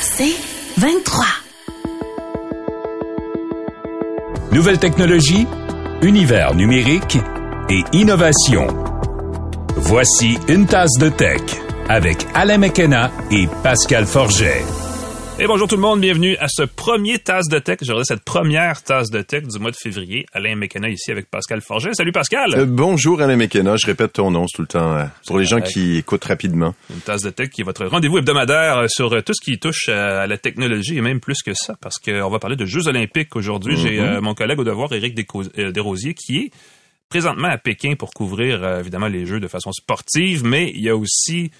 C'est 23. Nouvelle technologie, univers numérique et innovation. Voici une tasse de tech avec Alain McKenna et Pascal Forget. Et bonjour tout le monde, bienvenue à ce premier tasse de tech. J'aurais cette première tasse de tech du mois de février. Alain McKenna ici avec Pascal Forget. Salut Pascal! Euh, bonjour Alain McKenna, je répète ton nom tout le temps euh, pour les gens qui écoutent rapidement. Une tasse de tech qui est votre rendez-vous hebdomadaire euh, sur tout ce qui touche à la technologie et même plus que ça parce qu'on va parler de Jeux olympiques aujourd'hui. J'ai Mhm. mon collègue au devoir, Éric Desrosiers, qui est présentement à Pékin pour couvrir évidemment les Jeux de façon sportive, mais il y a aussi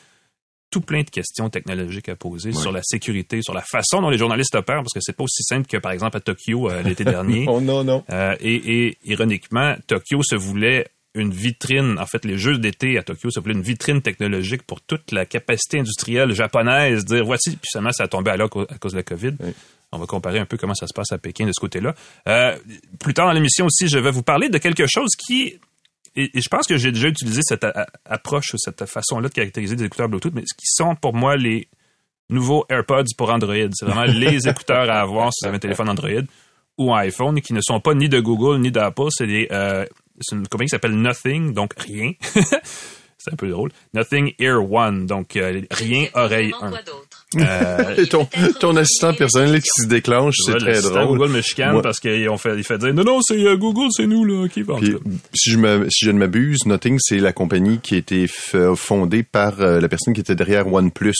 tout plein de questions technologiques à poser sur la sécurité, sur la façon dont les journalistes opèrent, parce que c'est pas aussi simple que, par exemple, à Tokyo euh, l'été dernier. Oh non, non. Euh, et, et ironiquement, Tokyo se voulait une vitrine, en fait, les Jeux d'été à Tokyo se voulaient une vitrine technologique pour toute la capacité industrielle japonaise, dire voici, puis seulement ça a tombé à l'eau à cause de la COVID. On va comparer un peu comment ça se passe à Pékin de ce côté-là. Euh, plus tard dans l'émission aussi, je vais vous parler de quelque chose qui et, et je pense que j'ai déjà utilisé cette a- a- approche, cette façon-là de caractériser des écouteurs Bluetooth, mais ce qui sont pour moi les nouveaux AirPods pour Android. C'est vraiment les écouteurs à avoir si vous avez un téléphone Android ou un iPhone qui ne sont pas ni de Google ni d'Apple. C'est des, euh, c'est une compagnie qui s'appelle Nothing, donc rien. c'est un peu drôle. Nothing Ear One, donc euh, rien oreille 1. Euh, Et ton, ton assistant personnel qui se déclenche, c'est très drôle. Google me chicane Moi- parce qu'il fait, il fait dire non, non, c'est euh, Google, c'est nous, là, qui va. Puis, si, je me, si je ne m'abuse, Nothing, c'est la compagnie qui a été f- fondée par euh, la personne qui était derrière OnePlus.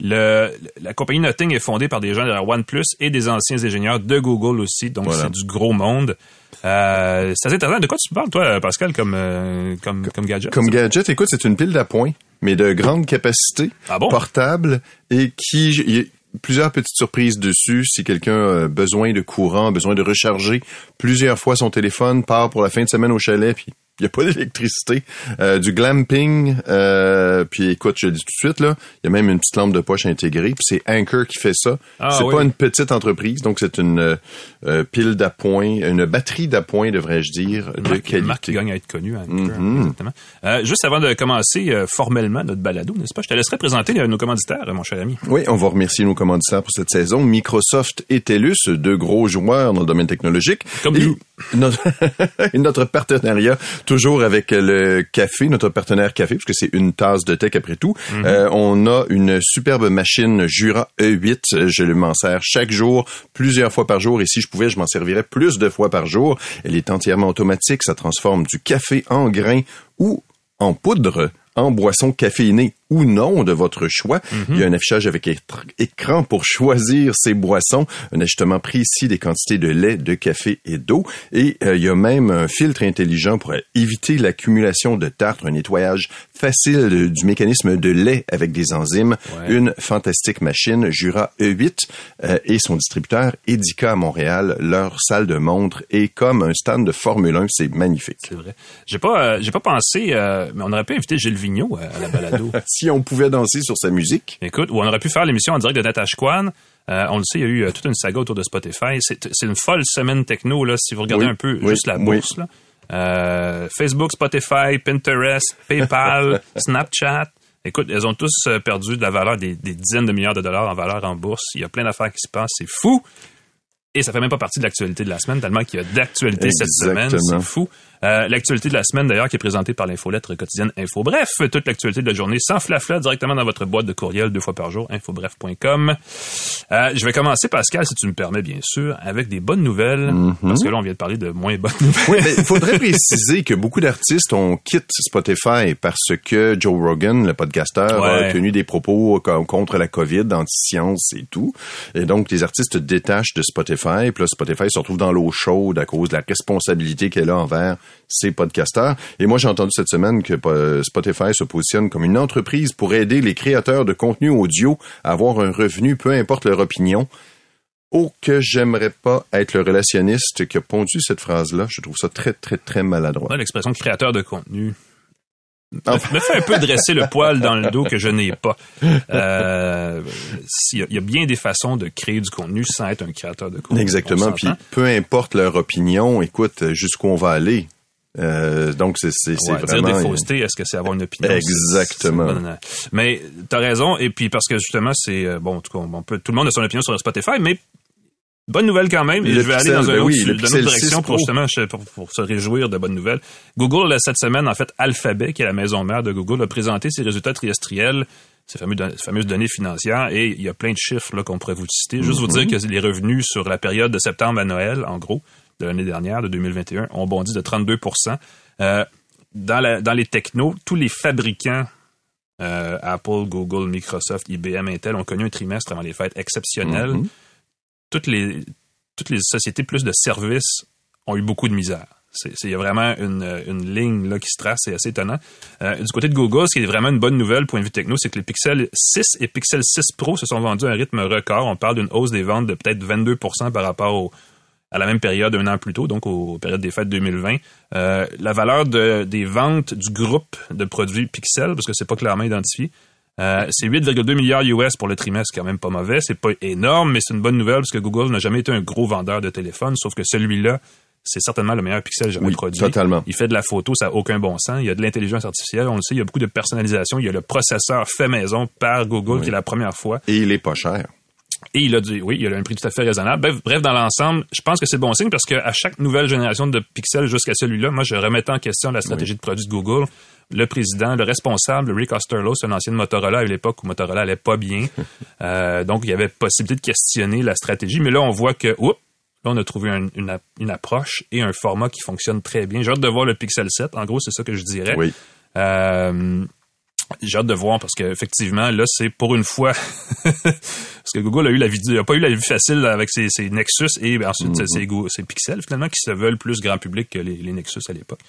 Le, la compagnie Nothing est fondée par des gens de la OnePlus et des anciens ingénieurs de Google aussi, donc Voilà. c'est du gros monde. Euh, c'est assez intéressant. De quoi tu parles, toi, Pascal, comme, euh, comme, comme gadget? Comme gadget, écoute, c'est une pile d'appoint, mais de grande capacité, Ah bon? portable, et qui... il y a plusieurs petites surprises dessus. Si quelqu'un a besoin de courant, besoin de recharger plusieurs fois son téléphone, part pour la fin de semaine au chalet, puis il n'y a pas d'électricité, euh, du glamping, euh, puis écoute, je le dis tout de suite, là, il y a même une petite lampe de poche intégrée, puis c'est Anchor qui fait ça. Ah c'est oui. pas une petite entreprise, donc c'est une euh, euh, pile d'appoint, une batterie d'appoint, devrais-je dire, de marque qui qualité. gagne à être connue. hein, Mhm. exactement. Euh, juste avant de commencer euh, formellement notre balado, n'est-ce pas? Je te laisserai présenter nos commanditaires, mon cher ami. Oui, on va remercier nos commanditaires pour cette saison. Microsoft et TELUS, deux gros joueurs dans le domaine technologique. Comme et nous. Notre, notre partenariat, toujours avec le café, notre partenaire café, puisque c'est une tasse de tech après tout. Euh, on a une superbe machine Jura E8. Je m'en sers chaque jour, plusieurs fois par jour. Et si je pouvais, je m'en servirais plus de fois par jour. Elle est entièrement automatique. Ça transforme du café en grains ou en poudre en boisson caféinée ou non de votre choix. Il y a un affichage avec écran pour choisir ces boissons, un ajustement précis des quantités de lait, de café et d'eau. Et euh, il y a même un filtre intelligent pour éviter l'accumulation de tartre, un nettoyage facile de- du mécanisme de lait avec des enzymes. Ouais. Une fantastique machine, Jura E8, euh, et son distributeur Edica à Montréal. Leur salle de montre est comme un stand de Formule 1. C'est magnifique. C'est vrai. J'ai pas, euh, j'ai pas pensé, mais on aurait pu inviter Gilles Vigneault à, à la balado. Si on pouvait danser sur sa musique, Écoute, ou on aurait pu faire l'émission en direct de Natashquan. Euh, on le sait, il y a eu euh, toute une saga autour de Spotify. C'est une folle semaine techno, là, si vous regardez Oui, un peu oui, juste la oui. bourse. Là. Euh, Facebook, Spotify, Pinterest, PayPal, Snapchat. Écoute, elles ont tous perdu de la valeur des, des dizaines de milliards de dollars en valeur en bourse. Il y a plein d'affaires qui se passent, c'est fou. Et ça fait même pas partie de l'actualité de la semaine, tellement qu'il y a d'actualité cette semaine. C'est fou. Euh, l'actualité de la semaine, d'ailleurs, qui est présentée par l'infolettre quotidienne Info Bref. Toute l'actualité de la journée sans flafla directement dans votre boîte de courriel deux fois par jour, infobref.com. Euh, je vais commencer, Pascal, si tu me permets, bien sûr, avec des bonnes nouvelles. Parce que là, on vient de parler de moins bonnes nouvelles. Oui, mais il faudrait préciser que beaucoup d'artistes ont quitté Spotify parce que Joe Rogan, le podcasteur, Ouais. a tenu des propos co- contre la COVID, anti-science et tout. Et donc, les artistes détachent de Spotify. Puis là, Spotify se retrouve dans l'eau chaude à cause de la responsabilité qu'elle a envers ses podcasteurs. Et moi, j'ai entendu cette semaine que Spotify se positionne comme une entreprise pour aider les créateurs de contenu audio à avoir un revenu, peu importe leur opinion. Oh, que j'aimerais pas être le relationniste qui a pondu cette phrase-là. Je trouve ça très, très, très maladroit. L'expression créateur de contenu me, me fait un peu dresser le poil dans le dos que je n'ai pas. Euh, s'il y il y, a bien des façons de créer du contenu sans être un créateur de contenu. Exactement. Puis peu importe leur opinion, écoute, jusqu'où on va aller. Euh, donc, c'est c'est Ouais, vraiment... Dire des faussetés, est-ce que c'est avoir une opinion? Exactement. Mais t'as raison, et puis parce que justement, c'est euh, bon, en tout cas, on peut, tout le monde a son opinion sur Spotify, mais bonne nouvelle quand même. Et je vais aller dans, un ben autre, oui, le dans une autre 6 direction pour justement pour, pour se réjouir de bonnes nouvelles. Google cette semaine, en fait, Alphabet, qui est la maison mère de Google, a présenté ses résultats trimestriels. Ces, fameuses données financières et il y a plein de chiffres qu'on pourrait vous citer. Juste vous dire que les revenus sur la période de septembre à Noël, en gros, de l'année dernière, de 2021, ont bondi de 32 euh, dans, la, dans les technos, tous les fabricants, euh, Apple, Google, Microsoft, IBM, Intel, ont connu un trimestre avant les fêtes exceptionnel. Mhm. Toutes, les, toutes les sociétés plus de services ont eu beaucoup de misère. Il y a vraiment une, une ligne là, qui se trace, c'est assez étonnant. Euh, du côté de Google, ce qui est vraiment une bonne nouvelle, point de vue techno, c'est que les Pixel 6 et Pixel 6 Pro se sont vendus à un rythme record. On parle d'une hausse des ventes de peut-être 22% par rapport au, à la même période un an plus tôt, donc aux périodes des fêtes 2020. Euh, la valeur de, des ventes du groupe de produits Pixel, parce que c'est pas clairement identifié, euh, c'est 8,2 milliards US pour le trimestre, quand même pas mauvais. C'est pas énorme, mais c'est une bonne nouvelle parce que Google n'a jamais été un gros vendeur de téléphones, sauf que celui-là, c'est certainement le meilleur Pixel jamais Oui, produit. totalement. Il fait de la photo, ça n'a aucun bon sens. Il y a de l'intelligence artificielle, on le sait, il y a beaucoup de personnalisation. Il y a le processeur fait maison par Google, qui est la première fois. Et il est pas cher. Et il a dit, oui, il a un prix tout à fait raisonnable. Bref, bref dans l'ensemble, je pense que c'est bon signe parce qu'à chaque nouvelle génération de Pixel jusqu'à celui-là, moi, je remettais en question la stratégie de produit de Google. Le président, le responsable, Rick Osterloh, c'est un ancien de Motorola à l'époque où Motorola allait pas bien. Euh, donc, il y avait possibilité de questionner la stratégie. Mais là, on voit que, oups, là, on a trouvé un- une, une approche et un format qui fonctionne très bien. J'ai hâte de voir le Pixel 7. En gros, c'est ça que je dirais. Oui. Euh, j'ai hâte de voir parce qu'effectivement, là, c'est pour une fois. parce que Google a eu la vie, a pas eu la vie facile avec ses, ses Nexus et ben, ensuite ses, Go- ses Pixels, finalement, qui se veulent plus grand public que les, les Nexus à l'époque.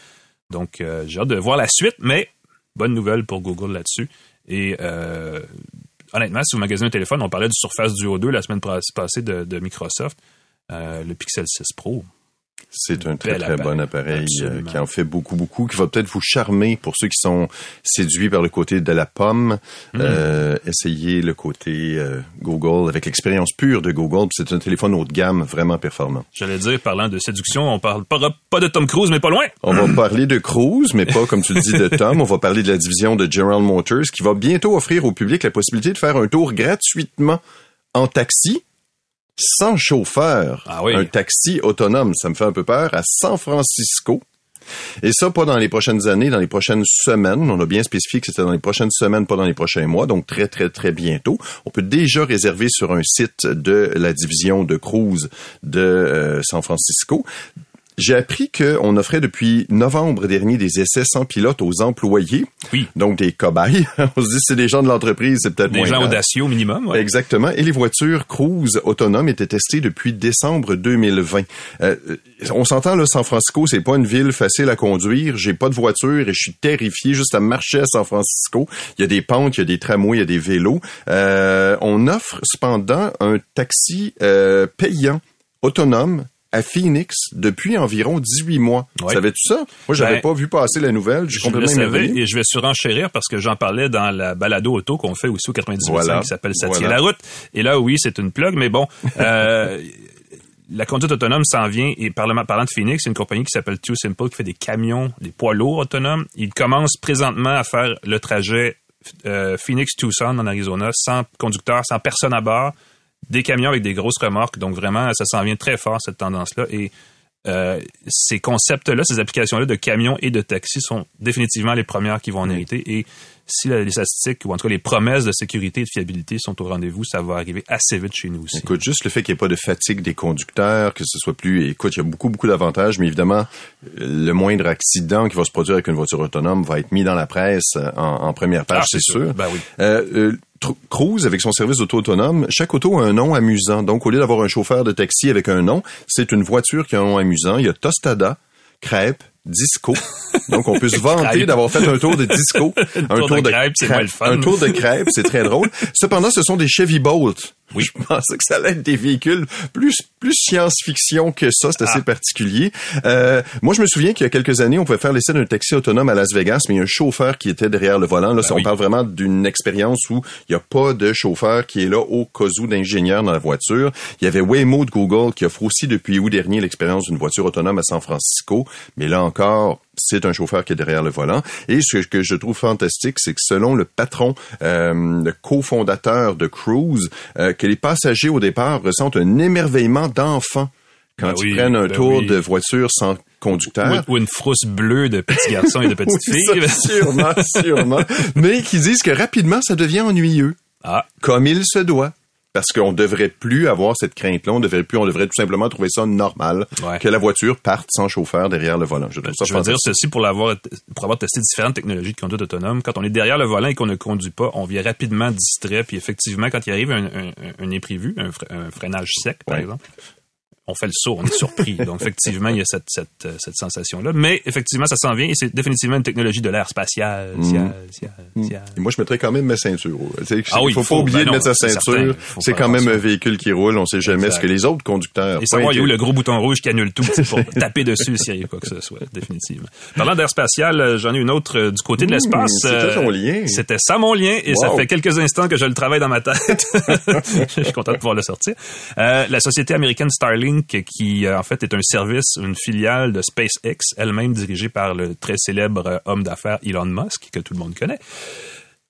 Donc, euh, j'ai hâte de voir la suite, mais bonne nouvelle pour Google là-dessus. Et euh, honnêtement, si vous magasinez un téléphone, on parlait du Surface Duo 2 la semaine passée de, de Microsoft. Euh, le Pixel 6 Pro, C'est un très, très bon appareil. euh, qui en fait beaucoup, beaucoup, qui va peut-être vous charmer pour ceux qui sont séduits par le côté de la pomme. Mm. Euh, essayez le côté euh, Google avec l'expérience pure de Google. C'est un téléphone haut de gamme vraiment performant. j'allais dire, parlant de séduction, on parle pas, pas de Tom Cruise, mais pas loin. On va parler de Cruise, mais pas comme tu le dis de Tom. On va parler de la division de General Motors qui va bientôt offrir au public la possibilité de faire un tour gratuitement en taxi sans chauffeur. Ah oui. Un taxi autonome, ça me fait un peu peur, à San Francisco. Et ça, pas dans les prochaines années, dans les prochaines semaines. On a bien spécifié que c'était dans les prochaines semaines, pas dans les prochains mois. Donc, très, très, très bientôt. On peut déjà réserver sur un site de la division de cruise de euh, San Francisco. J'ai appris qu'on offrait depuis novembre dernier des essais sans pilote aux employés. Oui. Donc, des cobayes. On se dit, c'est des gens de l'entreprise, c'est peut-être Des moins gens grave. audacieux au minimum. ouais. Exactement. Et les voitures cruise autonomes étaient testées depuis décembre 2020. Euh, on s'entend là, San Francisco, c'est pas une ville facile à conduire. J'ai pas de voiture et je suis terrifié juste à marcher à San Francisco. Il y a des pentes, il y a des tramways, il y a des vélos. Euh, on offre cependant un taxi euh, payant autonome à Phoenix depuis environ 18 mois. Ouais. Savais-tu ça? Moi, j'avais Ben, pas vu passer la nouvelle. Je Je le savais et je vais surenchérir parce que j'en parlais dans la balado auto qu'on fait aussi au 98 Voilà. qui s'appelle Voilà. la route. Et là, oui, c'est une plug, mais bon, euh, la conduite autonome s'en vient et parlant, parlant de Phoenix, c'est une compagnie qui s'appelle Too Simple qui fait des camions, des poids lourds autonomes. Ils commencent présentement à faire le trajet euh, Phoenix-Tucson en Arizona sans conducteur, sans personne à bord, des camions avec des grosses remorques. Donc vraiment, ça s'en vient très fort cette tendance-là et euh, ces concepts-là, ces applications-là de camions et de taxis sont définitivement les premières qui vont en hériter. Et si la- les statistiques, ou en tout cas les promesses de sécurité et de fiabilité sont au rendez-vous, ça va arriver assez vite chez nous aussi. Écoute, juste le fait qu'il n'y ait pas de fatigue des conducteurs, que ce soit plus... Écoute, il y a beaucoup, beaucoup d'avantages, mais évidemment, le moindre accident qui va se produire avec une voiture autonome va être mis dans la presse euh, en, en première page, Ah, c'est sûr. sûr. Ben oui. Euh, euh, Cruise, avec son service d'auto autonome, chaque auto a un nom amusant. Donc, au lieu d'avoir un chauffeur de taxi avec un nom, c'est une voiture qui a un nom amusant. Il y a Tostada, Crêpe, Disco. Donc, on peut se vanter d'avoir fait un tour de disco. un tour de crêpe, c'est moins le fun. Un tour de crêpe, c'est très drôle. Cependant, ce sont des Chevy Bolt. Oui. Je pensais que ça allait être des véhicules plus plus science-fiction que ça. C'est assez Ah. particulier. Euh, moi, je me souviens qu'il y a quelques années, on pouvait faire l'essai d'un taxi autonome à Las Vegas, mais il y a un chauffeur qui était derrière le volant. Là, ça, on Ben oui. parle vraiment d'une expérience où il n'y a pas de chauffeur qui est là au cas où d'ingénieur dans la voiture. Il y avait Waymo de Google qui offre aussi depuis août dernier l'expérience d'une voiture autonome à San Francisco. Mais là encore, c'est un chauffeur qui est derrière le volant. Et ce que je trouve fantastique, c'est que selon le patron, euh, le cofondateur de Cruise, euh, que les passagers au départ ressentent un émerveillement d'enfant quand Ben ils oui, prennent un ben tour oui. de voiture sans conducteur. Ou, une frousse bleue de petits garçons et de petites Oui, filles. ça, sûrement, sûrement. Mais qui disent que rapidement, ça devient ennuyeux. Ah, Comme il se doit. Parce qu'on devrait plus avoir cette crainte-là. On devrait plus, on devrait tout simplement trouver ça normal Ouais. que la voiture parte sans chauffeur derrière le volant. Je ça je veux dire ceci pour l'avoir, pour avoir testé différentes technologies de conduite autonome. Quand on est derrière le volant et qu'on ne conduit pas, on vient rapidement distrait. Puis effectivement, quand il arrive un, un- un imprévu, un, fre- un freinage sec, par Ouais. exemple, on fait le saut, on est surpris. Donc effectivement, il y a cette, cette, euh, cette sensation-là. Mais effectivement, ça s'en vient et c'est définitivement une technologie de l'air spatial. Cial, cial, cial. Et moi, je mettrais quand même ma ceinture. Tu sais, Ah oui, il faut, faut, pas oublier ben de non, mettre sa ceinture. C'est quand même un véhicule qui roule. On sait jamais Exact. ce que les autres conducteurs. Et savoir pointent. où le gros bouton rouge qui annule tout pour taper dessus s'il y a quoi que ce soit, définitivement. Parlant d'air spatial, euh, j'en ai une autre euh, du côté de Mmh, l'espace. c'était ton lien. C'était ça mon lien et ça fait quelques instants que je le travaille dans ma tête. je suis content de pouvoir le sortir. Euh, la société américaine Starlink, qui euh, en fait est un service, une filiale de SpaceX, elle-même dirigée par le très célèbre euh, homme d'affaires Elon Musk, que tout le monde connaît.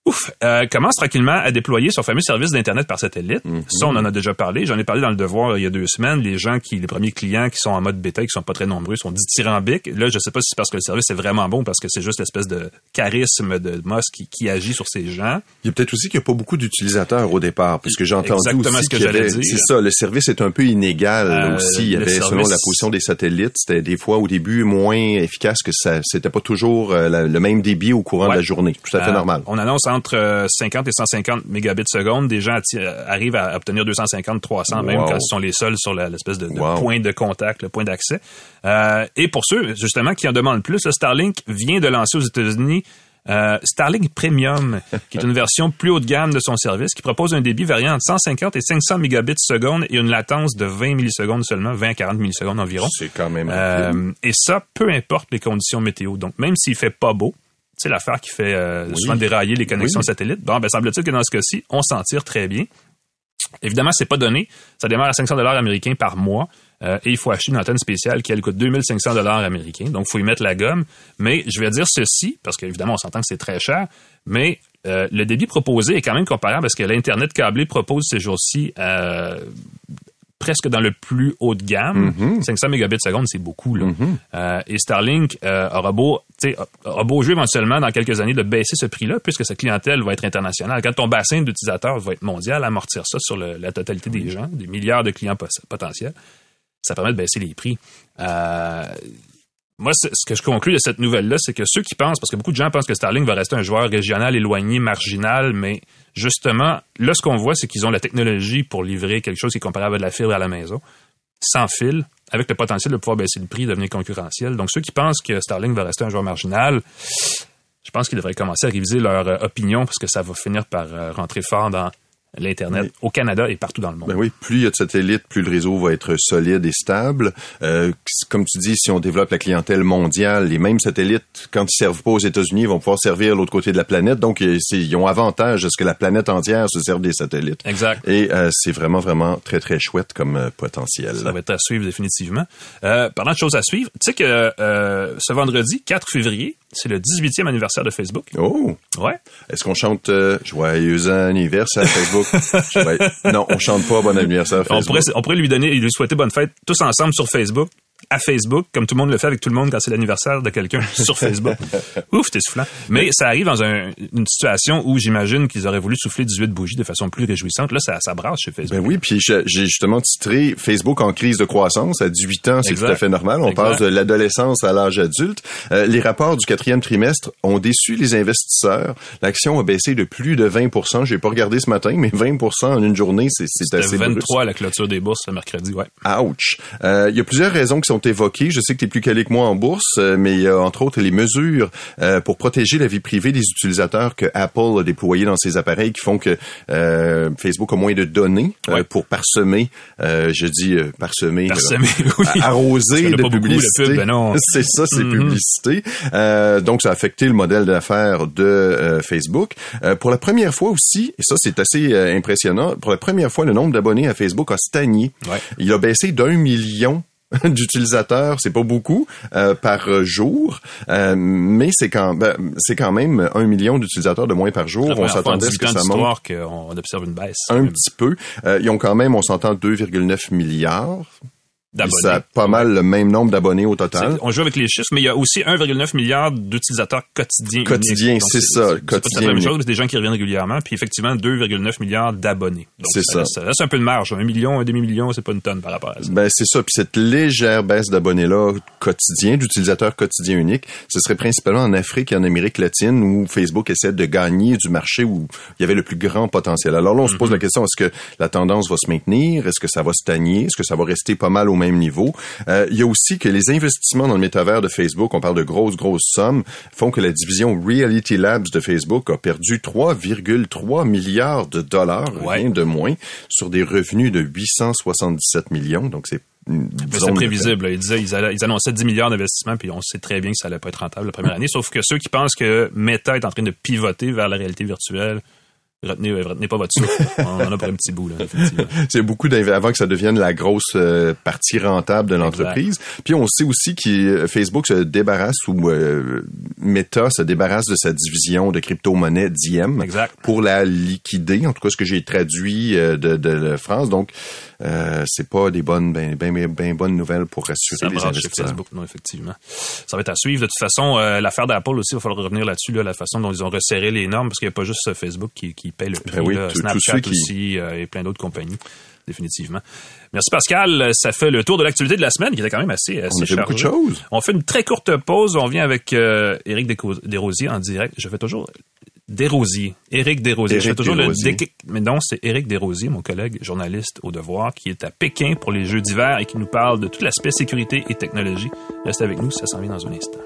Ouf, euh, commence tranquillement à déployer son fameux service d'Internet par satellite. Ça, on en a déjà parlé. J'en ai parlé dans le Devoir il y a deux semaines. Les gens qui, les premiers clients qui sont en mode bêta, qui sont pas très nombreux, sont dithyrambiques. Là, je sais pas si c'est parce que le service est vraiment bon, parce que c'est juste l'espèce de charisme de Musk qui, qui agit sur ces gens. Il y a peut-être aussi qu'il n'y a pas beaucoup d'utilisateurs au départ, parce que j'ai entendu Exactement aussi ce que avait- j'allais dire. C'est ça, le service est un peu inégal Euh, aussi. Il y avait, selon la position des satellites, c'était des fois au début moins efficace que ça. C'était pas toujours euh, la- le même débit au courant Ouais. de la journée. Tout à fait Euh, normal. On annonce entre euh, 50 et 150 mégabits seconde. Des gens euh, arrivent à obtenir 250, 300, même Wow. quand ce sont les seuls sur l'espèce de, de Wow. point de contact, le point d'accès. Euh, et pour ceux, justement, qui en demandent plus, le Starlink vient de lancer aux États-Unis euh, Starlink Premium, qui est une version plus haut de gamme de son service, qui propose un débit variant entre 150 et 500 mégabits seconde et une latence de 20 millisecondes seulement, 20 à 40 millisecondes environ. C'est quand même. Euh, et ça, peu importe les conditions météo. Donc, même s'il fait pas beau, c'est l'affaire qui fait euh, souvent dérailler les connexions Oui. satellites. Bon, ben, semble-t-il que dans ce cas-ci, on s'en tire très bien. Évidemment, c'est pas donné. Ça démarre à 500 dollars américains par mois. euh, et il faut acheter une antenne spéciale qui, elle, coûte 2500 dollars américains. Donc, il faut y mettre la gomme. Mais je vais dire ceci, parce qu'évidemment, on s'entend que c'est très cher, mais euh, le débit proposé est quand même comparable parce que l'Internet câblé propose ces jours-ci presque dans le plus haut de gamme. 500 mégabits seconde, c'est beaucoup. Là. Euh, et Starlink euh, aura, beau, aura beau jouer éventuellement dans quelques années de baisser ce prix-là, puisque sa clientèle va être internationale. Quand ton bassin d'utilisateurs va être mondial, amortir ça sur le- la totalité des gens, des milliards de clients potentiels, ça permet de baisser les prix. Euh, moi, ce que je conclus de cette nouvelle-là, c'est que ceux qui pensent, parce que beaucoup de gens pensent que Starlink va rester un joueur régional, éloigné, marginal, mais justement, là, ce qu'on voit, c'est qu'ils ont la technologie pour livrer quelque chose qui est comparable à de la fibre à la maison, sans fil, avec le potentiel de pouvoir baisser le prix, devenir concurrentiel. Donc, ceux qui pensent que Starlink va rester un joueur marginal, je pense qu'ils devraient commencer à réviser leur euh, opinion, parce que ça va finir par euh, rentrer fort dans l'Internet Oui. au Canada et partout dans le monde. Ben oui, plus il y a de satellites, plus le réseau va être solide et stable. Euh, comme tu dis, si on développe la clientèle mondiale, les mêmes satellites, quand ils servent pas aux États-Unis, vont pouvoir servir l'autre côté de la planète. Donc, euh, ils ont avantage à ce que la planète entière se serve des satellites. Exact. Et euh, c'est vraiment, vraiment très, très chouette comme euh, potentiel. Ça va être à suivre définitivement. Euh, parlant de choses à suivre, tu sais que euh, ce vendredi, 4 février, c'est le 18e anniversaire de Facebook. Oh! Ouais. Est-ce qu'on chante Joyeux anniversaire Facebook? Non, on chante pas Bon anniversaire On Facebook. pourrait, on pourrait lui donner, lui souhaiter bonne fête tous ensemble sur Facebook, à Facebook, comme tout le monde le fait avec tout le monde quand c'est l'anniversaire de quelqu'un sur Facebook. Ouf, t'es soufflant. Mais ça arrive dans un- une situation où j'imagine qu'ils auraient voulu souffler 18 bougies de façon plus réjouissante. Là, ça, ça brasse chez Facebook. Ben oui, puis j'ai justement titré Facebook en crise de croissance. À 18 ans, c'est tout à fait normal. On Exact. passe de l'adolescence à l'âge adulte. Euh, les rapports du quatrième trimestre ont déçu les investisseurs. L'action a baissé de plus de 20% J'ai pas regardé ce matin, mais 20% en une journée, c'est assez 23 à la clôture des bourses ce mercredi, ouais. Ouch. Euh, Il y a plusieurs raisons sont évoquées. Je sais que tu es plus calé que moi en bourse, euh, mais il y a entre autres les mesures euh, pour protéger la vie privée des utilisateurs que Apple a déployées dans ses appareils qui font que euh, Facebook a moins de données euh, Ouais. pour parsemer, euh, je dis euh, parsemer, Parsemer, oui. arroser de publicité. pub, ben non. C'est ça, c'est Mhm. publicité. Euh, donc, ça a affecté le modèle d'affaires de euh, Facebook. Euh, pour la première fois aussi, et ça, c'est assez euh, impressionnant, pour la première fois, le nombre d'abonnés à Facebook a stagné. Ouais. Il a baissé d'un million d'utilisateurs, c'est pas beaucoup euh, par jour, euh, mais c'est quand ben, c'est quand même un million d'utilisateurs de moins par jour. On s'attendait à ce que ça monte. qu'on observe une baisse. Un petit peu. Euh, ils ont quand même, on s'entend 2,9 milliards ça a pas mal le même nombre d'abonnés au total. On joue avec les chiffres, mais il y a aussi 1,9 milliard d'utilisateurs quotidiens. Quotidiens, c'est ça. C'est la même chose, c'est des gens qui reviennent régulièrement, puis effectivement 2,9 milliards d'abonnés. C'est ça. Ça laisse un peu de marge. Un million, un demi-million, c'est pas une tonne par rapport à ça. Ben c'est ça. Puis cette légère baisse d'abonnés-là quotidien, d'utilisateurs quotidiens uniques, ce serait principalement en Afrique et en Amérique latine où Facebook essaie de gagner du marché où il y avait le plus grand potentiel. Alors là, on se pose la mhm. question, est-ce que la tendance va se maintenir? Est-ce que ça va stagner? Est-ce que ça va rester pas mal au même niveau. Euh, il y a aussi que les investissements dans le métavers de Facebook, on parle de grosses, grosses sommes, font que la division Reality Labs de Facebook a perdu 3,3 milliards de dollars, rien de moins, sur des revenus de 877 millions. Donc, c'est c'est prévisible. Ils, disaient, ils, annonçaient 10 milliards d'investissements, puis on sait très bien que ça allait pas être rentable la première année. Sauf que ceux qui pensent que Meta est en train de pivoter vers la réalité virtuelle, Retenez, retenez pas votre souffle. On en a pour un petit bout, là, effectivement. C'est beaucoup avant que ça devienne la grosse euh, partie rentable de l'entreprise. Puis on sait aussi que euh, Facebook se débarrasse ou euh, Meta se débarrasse de sa division de crypto-monnaie Diem exact. pour la liquider. En tout cas, ce que j'ai traduit de, de, France. Donc, euh, c'est pas des bonnes, ben, ben, ben, ben bonnes nouvelles pour rassurer les investisseurs. Facebook, non, effectivement. Ça va être à suivre. De toute façon, euh, l'affaire d'Apple aussi, il va falloir revenir là-dessus, là, la façon dont ils ont resserré les normes, parce qu'il n'y a pas juste Facebook qui, qui paye le prix, ben Snapchat aussi euh, et plein d'autres compagnies définitivement. Merci Pascal. Ça fait le tour de l'actualité de la semaine qui était quand même assez, assez On fait beaucoup de choses. On fait une très courte pause. On vient avec euh, Éric Desrosiers en direct. Je fais toujours Desrosiers. Éric Desrosiers. Éric toujours le Mais non, c'est Éric Desrosiers, mon collègue journaliste au Devoir, qui est à Pékin pour les Jeux d'hiver et qui nous parle de tout l'aspect sécurité et technologie. Restez avec nous, ça s'en vient dans un instant.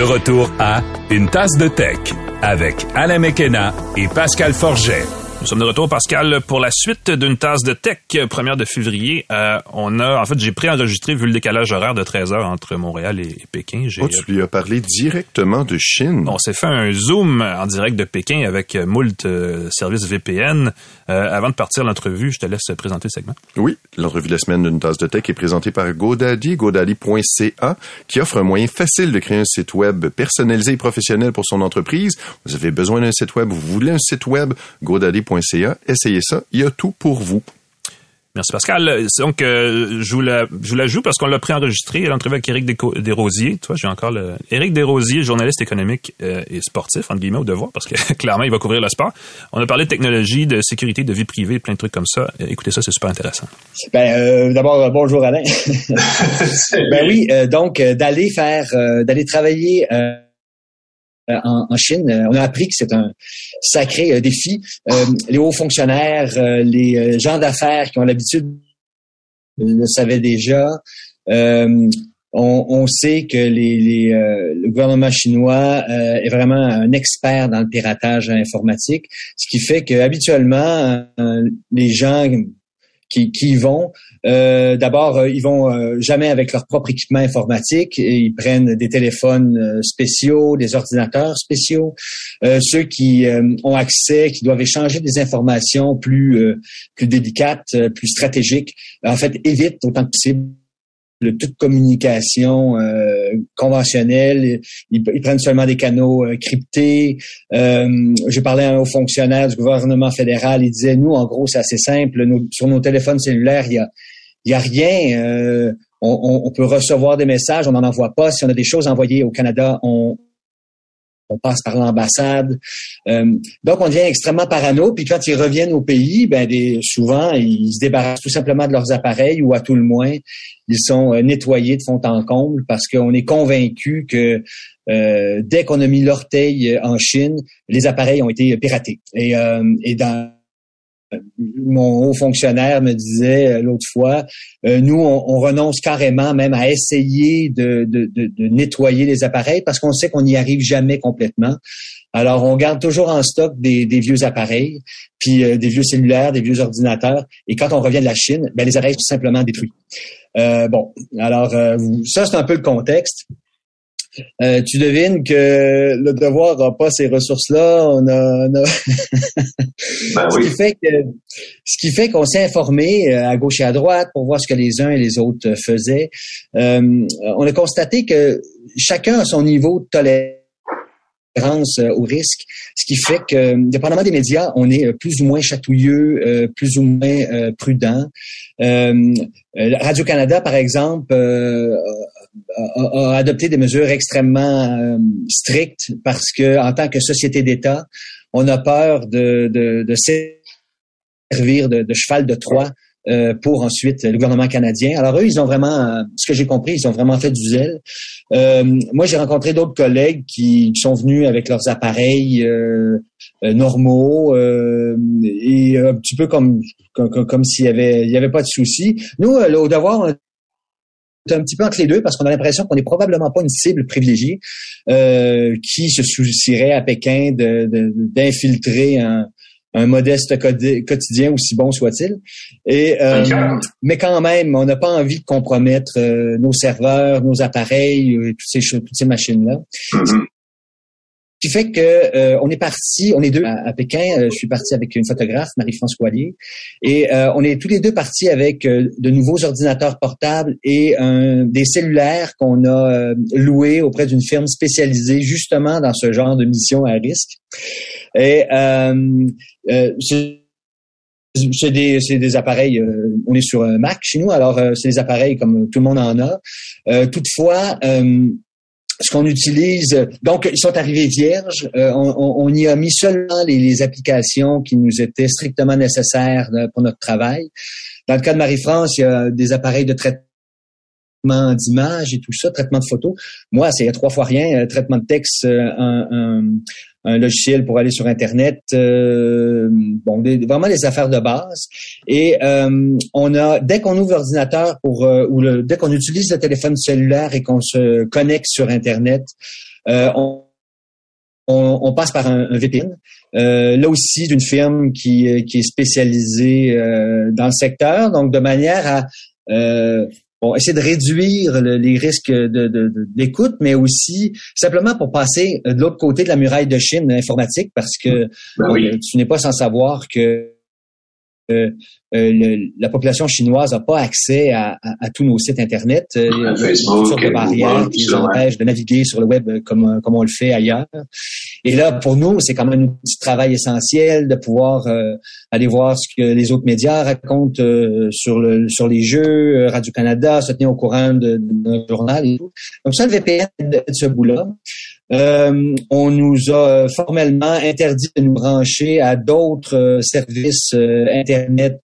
De retour à Une tasse de tech avec Alain Mekena et Pascal Forget. Nous sommes de retour, Pascal, pour la suite d'une tasse de tech, première de février. Euh, on a, en fait, j'ai préenregistré vu le décalage horaire de 13 heures entre Montréal et, Pékin. Oh, tu lui as parlé directement de Chine. On s'est fait un zoom en direct de Pékin avec moult euh, services VPN. Euh, avant de partir l'entrevue, je te laisse présenter le segment. Oui, l'entrevue de la semaine d'une tasse de tech est présentée par GoDaddy, godaddy.ca, qui offre un moyen facile de créer un site web personnalisé et professionnel pour son entreprise. Vous avez besoin d'un site web, vous voulez un site web, Essayez ça, il y a tout pour vous. Merci Pascal. Donc, euh, je, vous la, la joue parce qu'on l'a préenregistré l'entrevue avec Éric Desrosiers. Toi, j'ai encore le... Éric Desrosiers, journaliste économique euh, et sportif, entre guillemets, au devoir, parce que clairement, il va couvrir le sport. On a parlé de technologie, de sécurité, de vie privée, plein de trucs comme ça. Euh, écoutez ça, c'est super intéressant. Ben, d'abord, bonjour Alain. ben oui, donc, d'aller faire, d'aller travailler euh, en, Chine. Euh, on a appris que c'est un sacré euh, défi. les hauts fonctionnaires, les gens d'affaires qui ont l'habitude le savaient déjà. On, sait que les, le gouvernement chinois est vraiment un expert dans le piratage informatique, ce qui fait que habituellement les gens qui, qui vont. Euh, D'abord, euh, ils vont euh, jamais avec leur propre équipement informatique. Et ils prennent des téléphones euh, spéciaux, des ordinateurs spéciaux. ceux qui ont accès, qui doivent échanger des informations plus plus délicates, plus stratégiques, en fait, évitent autant que possible de toute communication euh, conventionnelle. Ils, prennent seulement des canaux euh, cryptés. Euh, je parlais à un haut fonctionnaire du gouvernement fédéral. Il disait, nous, en gros, c'est assez simple. sur nos téléphones cellulaires, il y a, il y a rien. Euh, on, on, peut recevoir des messages, on n'en envoie pas. Si on a des choses envoyées au Canada, on, on passe par l'ambassade. Euh, donc, on devient extrêmement parano. Puis quand ils reviennent au pays, ben souvent, ils se débarrassent tout simplement de leurs appareils ou à tout le moins, ils sont euh, nettoyés de fond en comble parce qu'on est convaincu que euh, dès qu'on a mis l'orteil en Chine, les appareils ont été piratés. Et, dans mon haut fonctionnaire me disait euh, l'autre fois, euh, nous, on, renonce carrément même à essayer de, nettoyer les appareils parce qu'on sait qu'on n'y arrive jamais complètement. Alors, on garde toujours en stock des, vieux appareils, puis euh, des vieux cellulaires, des vieux ordinateurs. Et quand on revient de la Chine, ben, les appareils sont simplement détruits. bon, alors ça, c'est un peu le contexte. Euh, tu devines que le devoir n'a pas ces ressources-là. On a, on a... Ben ce oui. qui fait que ce qui fait qu'on s'est informé euh, à gauche et à droite pour voir ce que les uns et les autres faisaient. Euh, on a constaté que chacun a son niveau de tolérance euh, au risque, ce qui fait que, dépendamment des médias, on est euh, plus ou moins chatouilleux, euh, plus ou moins euh, prudent. Euh, euh, Radio-Canada, par exemple, euh, a, a- adopté des mesures extrêmement euh, strictes parce que, en tant que société d'État, on a peur de, servir de, cheval de Troie euh, pour ensuite le gouvernement canadien. Alors eux, ils ont vraiment, ce que j'ai compris, ils ont vraiment fait du zèle. Euh, moi, j'ai rencontré d'autres collègues qui sont venus avec leurs appareils normaux et un petit peu comme comme, s'il y avait il y avait pas de souci. Nous, au devoir, on un petit peu entre les deux parce qu'on a l'impression qu'on n'est probablement pas une cible privilégiée euh, qui se soucierait à Pékin de- de- d'infiltrer un, un modeste quotidien aussi bon soit-il. Et euh, mais quand même, on n'a pas envie de compromettre euh, nos serveurs, nos appareils, toutes ces toutes ces machines là. Mhm. Ce qui fait que euh, on est parti, on est deux à, Pékin. euh, je suis parti avec une photographe, Marie-France Coilier, et euh, on est tous les deux partis avec euh, de nouveaux ordinateurs portables et un, des cellulaires qu'on a euh, loués auprès d'une firme spécialisée justement dans ce genre de mission à risque. Et euh, c'est des, des appareils, euh, on est sur un Mac chez nous, alors euh, c'est des appareils comme tout le monde en a. Euh, toutefois, ce qu'on utilise, donc ils sont arrivés vierges. Euh, on, y a mis seulement les, les applications qui nous étaient strictement nécessaires euh, pour notre travail. Dans le cas de Marie-France, il y a des appareils de traitement d'image et tout ça, traitement de photos. Moi, c'est trois fois rien. euh, traitement de texte, euh, un, un- un logiciel pour aller sur Internet, euh, bon, des- vraiment des affaires de base. Et euh, on a, dès qu'on ouvre l'ordinateur pour euh, ou le, dès qu'on utilise le téléphone cellulaire et qu'on se connecte sur Internet, on, on, on passe par un, un VPN. Euh, là aussi, d'une firme qui, qui est spécialisée euh, dans le secteur, donc de manière à euh, bon, essayer de réduire le- les risques de- de- de- d'écoute, mais aussi simplement pour passer de l'autre côté de la muraille de Chine informatique, parce que Ben oui. euh, tu n'es pas sans savoir que euh, le- la population chinoise n'a pas accès à, à- à tous nos sites internet. Il y a sortes de barrières qui les empêchent de naviguer sur le web euh, comme, euh, comme on le fait ailleurs. Et là, pour nous, c'est quand même un petit travail essentiel de pouvoir euh, aller voir ce que les autres médias racontent euh, sur le sur les jeux, Radio-Canada, se tenir au courant notre journal et tout. Donc ça, le VPN de ce bout-là. Euh, on nous a formellement interdit de nous brancher à d'autres euh, services euh, Internet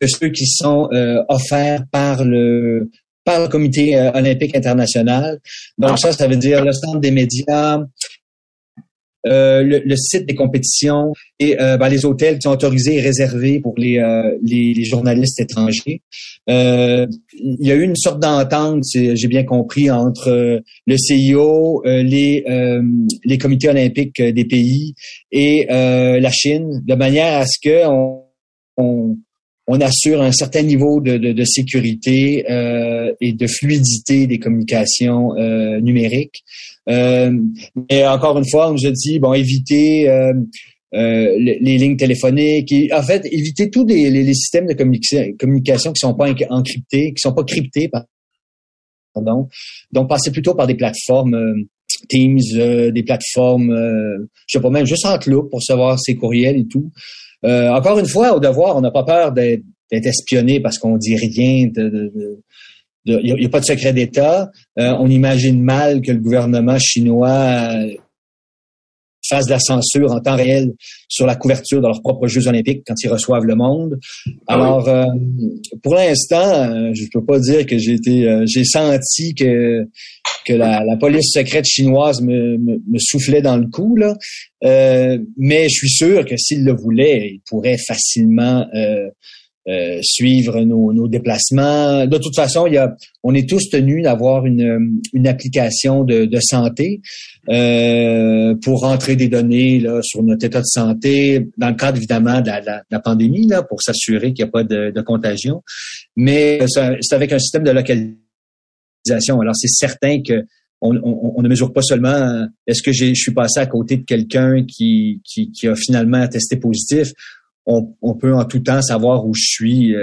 que ceux qui sont offerts par le par le Comité olympique international. Donc ça, ça veut dire le stand des médias, euh, le, le site des compétitions et euh, ben, les hôtels qui sont autorisés et réservés pour les, euh, les, les journalistes étrangers. Euh, il y a eu une sorte d'entente, j'ai bien compris, entre le CIO, les, les comités olympiques des pays et la Chine, de manière à ce que on, on, on assure un certain niveau de, de, de sécurité et de fluidité des communications numériques. Euh, et encore une fois, on nous a dit bon, évitez euh, euh, les, les lignes téléphoniques, en fait, éviter tous les, les, les systèmes de communication, qui sont pas enc- encryptés, qui sont pas cryptés, pardon. Donc, passez plutôt par des plateformes euh, Teams, euh, des plateformes, euh, je sais pas même juste Outlook pour savoir ses courriels et tout. Encore une fois, au devoir, on n'a pas peur d'être espionné parce qu'on dit rien de, de- de- il n'y a, pas de secret d'État. Euh, on imagine mal que le gouvernement chinois euh, fasse de la censure en temps réel sur la couverture de leurs propres Jeux olympiques quand ils reçoivent le monde. Alors, euh, pour l'instant, euh, je peux pas dire que j'ai été, euh, j'ai senti que que la, la police secrète chinoise me, me, me soufflait dans le cou là. Euh, mais je suis sûr que s'il le voulait, il pourrait facilement euh, euh, suivre nos, nos déplacements. De toute façon, il y a, on est tous tenus d'avoir une, une application de, de santé euh, pour rentrer des données là, sur notre état de santé, dans le cadre évidemment de la, la- pandémie, là, pour s'assurer qu'il n'y a pas de, de contagion. Mais c'est c'est avec un système de localisation. Alors, c'est certain que on, on, ne mesure pas seulement est-ce que je suis passé à côté de quelqu'un qui, qui, qui, a finalement testé positif. On, on, peut en tout temps savoir où je suis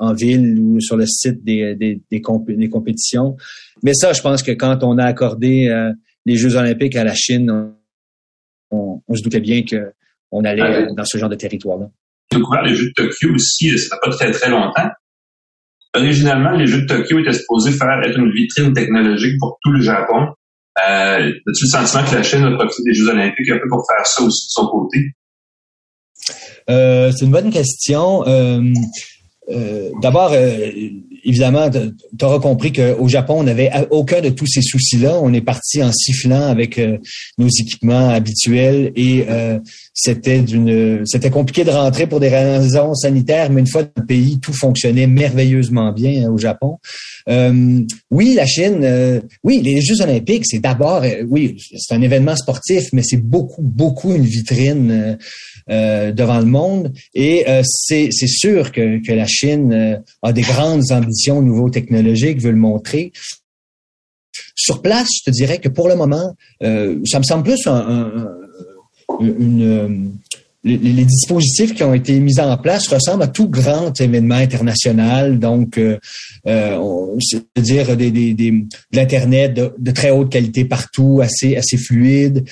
en ville ou sur le site des, des, des, compétitions. Mais ça, je pense que quand on a accordé les Jeux olympiques à la Chine, on, on se doutait bien que on allait dans ce genre de territoire-là. J'ai découvert les Jeux de Tokyo aussi, ça fait pas très très longtemps? Originalement, les Jeux de Tokyo étaient supposés faire être une vitrine technologique pour tout le Japon. Euh, As-tu le sentiment que la Chine a profité des Jeux olympiques un peu pour faire ça aussi de son côté? Euh, c'est une bonne question. Euh, euh, d'abord, euh, évidemment, tu auras compris qu'au Japon, on n'avait aucun de tous ces soucis-là. On est parti en sifflant avec euh, nos équipements habituels et c'était d'une, c'était compliqué de rentrer pour des raisons sanitaires, mais une fois dans le pays, tout fonctionnait merveilleusement bien hein, au Japon. Oui, la Chine, oui, les Jeux olympiques, c'est d'abord, oui, c'est un événement sportif, mais c'est beaucoup, beaucoup une vitrine devant le monde et c'est, sûr que, la Chine euh, a des grandes ambitions au niveau technologique, veut le montrer. Sur place, je te dirais que pour le moment, euh, ça me semble plus un, une, euh, les, dispositifs qui ont été mis en place ressemblent à tout grand événement international. Donc, euh, c'est-à-dire des, de l'internet de, très haute qualité partout, assez assez fluide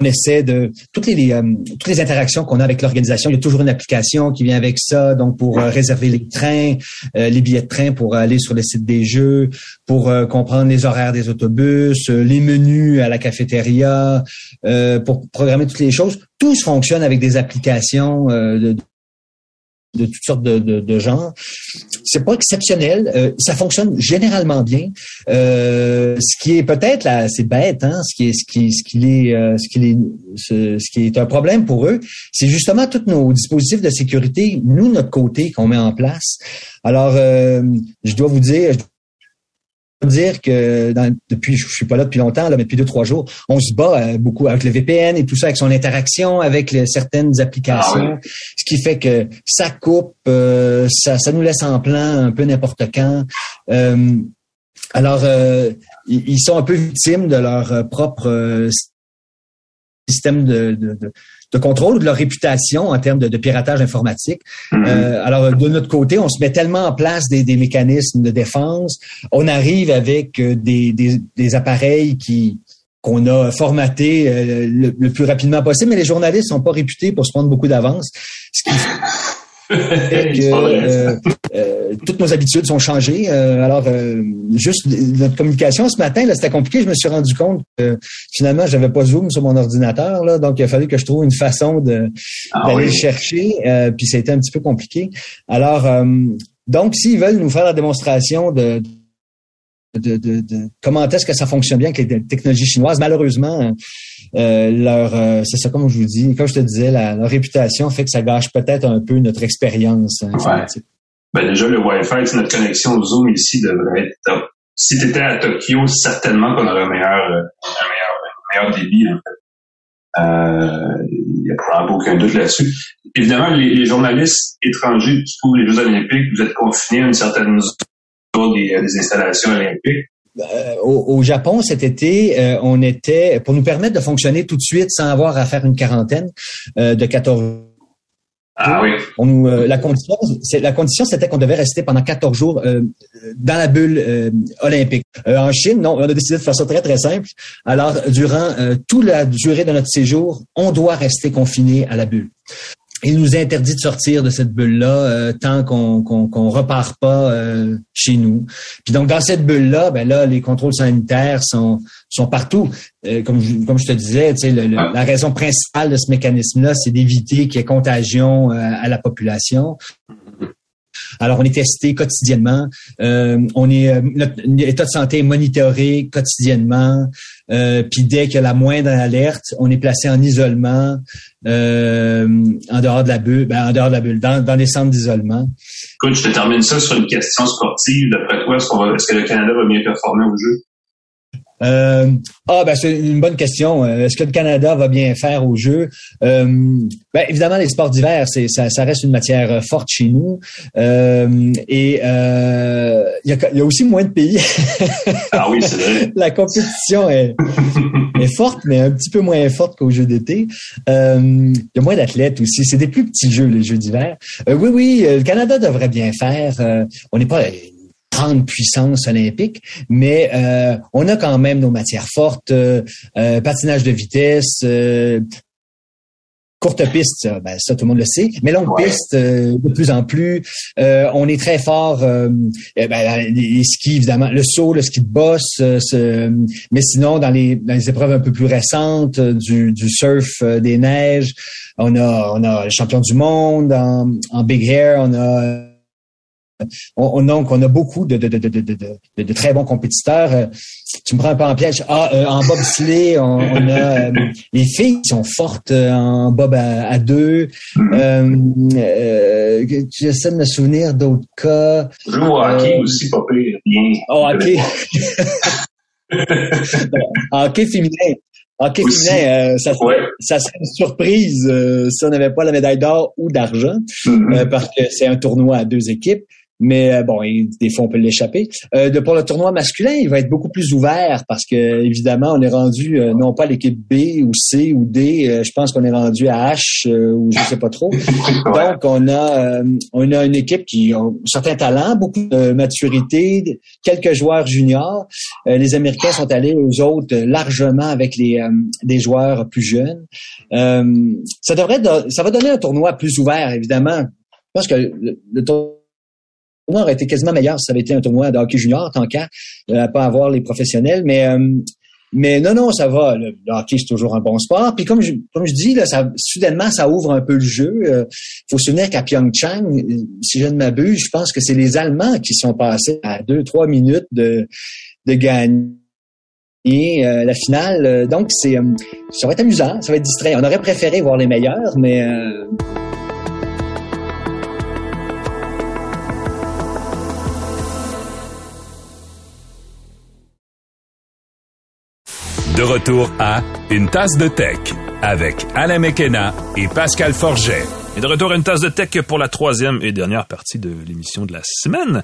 on essaie de toutes les, euh, toutes les interactions qu'on a avec l'organisation, il y a toujours une application qui vient avec ça, donc pour euh, réserver les trains, euh, les billets de train pour aller sur le site des jeux, pour comprendre les horaires des autobus, les menus à la cafétéria, pour programmer toutes les choses. Tout fonctionne avec des applications de, de toutes sortes de, de, de genres. C'est pas exceptionnel. Euh, ça fonctionne généralement bien. Euh, ce qui est peut-être là, c'est bête, hein, ce qui est ce qui ce qui est euh, ce qui est ce, qui est un problème pour eux, c'est justement tous nos dispositifs de sécurité, nous notre côté qu'on met en place. Alors, je dois vous dire, dire que depuis, je suis pas là depuis longtemps, là, mais depuis deux, trois jours, on se bat euh, beaucoup avec le VPN et tout ça, avec son interaction avec certaines applications, ah ce qui fait que ça coupe, euh, ça, ça nous laisse en plan un peu n'importe quand. Euh, alors, ils sont un peu victimes de leur propre système de, de, de contrôle ou de leur réputation en termes de, piratage informatique. Mm-hmm. euh, alors, de notre côté, on se met tellement en place des, des mécanismes de défense. On arrive avec euh, des, des, des appareils qui qu'on a formatés euh, le, plus rapidement possible, mais les journalistes sont pas réputés pour se prendre beaucoup d'avance. Ce qui que euh, euh, toutes nos habitudes sont changées. Euh, alors, juste notre communication ce matin, là, c'était compliqué. Je me suis rendu compte que finalement, j'avais pas Zoom sur mon ordinateur, là, donc il a fallu que je trouve une façon de ah d'aller le chercher. puis ça a été un petit peu compliqué. Alors, donc, s'ils veulent nous faire la démonstration de de, de, de, comment est-ce que ça fonctionne bien avec les technologies chinoises. Malheureusement, euh, leur euh, c'est ça comme je vous dis, comme je te disais, la, leur réputation fait que ça gâche peut-être un peu notre expérience informatique. Ben déjà, le Wi-Fi, notre connexion au Zoom ici devrait être top. Si tu étais à Tokyo, certainement qu'on aurait un meilleur, euh, un meilleur, débit, en fait. Euh, il n'y a probablement aucun doute là-dessus. Évidemment, les, les, journalistes étrangers du coup, les Jeux olympiques, vous êtes confinés à une certaine zone des, des installations olympiques. Euh, au, Japon cet été, euh, on était pour nous permettre de fonctionner tout de suite sans avoir à faire une quarantaine euh, de 14 ah oui. On, la condition, c'est la condition, c'était qu'on devait rester pendant 14 jours dans la bulle olympique. en Chine, non, on a décidé de faire ça très très simple. Alors, durant toute la durée de notre séjour, on doit rester confiné à la bulle il nous interdit de sortir de cette bulle-là euh, tant qu'on qu'on repart pas euh, chez nous. Puis donc dans cette bulle-là, ben là les contrôles sanitaires sont sont partout. Euh, comme je, comme je te disais, tu sais, la raison principale de ce mécanisme-là, c'est d'éviter qu'il y ait contagion à la population. Alors, on est testé quotidiennement. Euh, on est notre état de santé est monitoré quotidiennement. Euh, puis dès qu'il y a la moindre alerte, on est placé en isolement en dehors de la bulle, ben, en dehors de la bulle, dans, dans des centres d'isolement. Écoute, je te termine ça sur une question sportive. D'après toi, est-ce, est-ce que le Canada va mieux performer au jeu? Euh, ah, ben c'est une bonne question. Euh, est-ce que le Canada va bien faire au jeu? Euh, ben, évidemment, les sports d'hiver, c'est ça, ça, reste une matière forte chez nous. Euh, et euh, il y, a, y, a, aussi moins de pays. ah oui, c'est vrai. La compétition est, est, forte, mais un petit peu moins forte qu'aux Jeux d'été. Il y a moins d'athlètes aussi. C'est des plus petits jeux, les Jeux d'hiver. oui, oui, le Canada devrait bien faire. on n'est pas grande puissance olympique, mais euh, on a quand même nos matières fortes, euh, euh, patinage de vitesse, courte piste, ça, ben, ça tout le monde le sait, mais longue piste de plus en plus. on est très fort, ben, les skis évidemment, le saut, le ski de boss, mais sinon dans les, dans les épreuves un peu plus récentes, du, du surf, des neiges, on a on a les champions du monde en, en big air, on a on, donc, on a beaucoup de, de, de, de, de très bons compétiteurs. Euh, tu me prends un peu en piège. Ah, euh, en bobsleigh, on, on a euh, les filles qui sont fortes en bob à, deux. Euh, J'essaie de me souvenir d'autres cas? Joue au hockey aussi, pas pire. Oh, hockey. hockey féminin. Hockey féminin, ça, ça serait une surprise si on n'avait pas la médaille d'or ou d'argent, mm-hmm. parce que c'est un tournoi à deux équipes. Mais euh, bon, des fois on peut l'échapper. Euh, pour le tournoi masculin, il va être beaucoup plus ouvert parce que évidemment, on est rendu euh, non pas à l'équipe B ou C ou D. Euh, je pense qu'on est rendu à H ou je sais pas trop. Donc on a on a une équipe qui a certains talents, beaucoup de maturité, quelques joueurs juniors. les Américains sont allés aux autres largement avec les des joueurs plus jeunes. ça devrait ça va donner un tournoi plus ouvert évidemment. Je pense que le, le tournoi tournoi aurait été quasiment meilleur si ça avait été un tournoi de hockey junior, tant qu'à euh, pas avoir les professionnels. Mais euh, non, non, ça va. Le, hockey, c'est toujours un bon sport. Puis comme je, dis, soudainement, ça ouvre un peu le jeu. Il euh, faut se souvenir qu'à Pyeongchang, si je ne m'abuse, je pense que c'est les Allemands qui sont passés à deux, trois minutes de, gagner la finale. Donc, ça va être amusant, ça va être distrait. On aurait préféré voir les meilleurs, mais... De retour à Une tasse de tech avec Alain Mekena et Pascal Forget. Et de retour à Une tasse de tech pour la troisième et dernière partie de l'émission de la semaine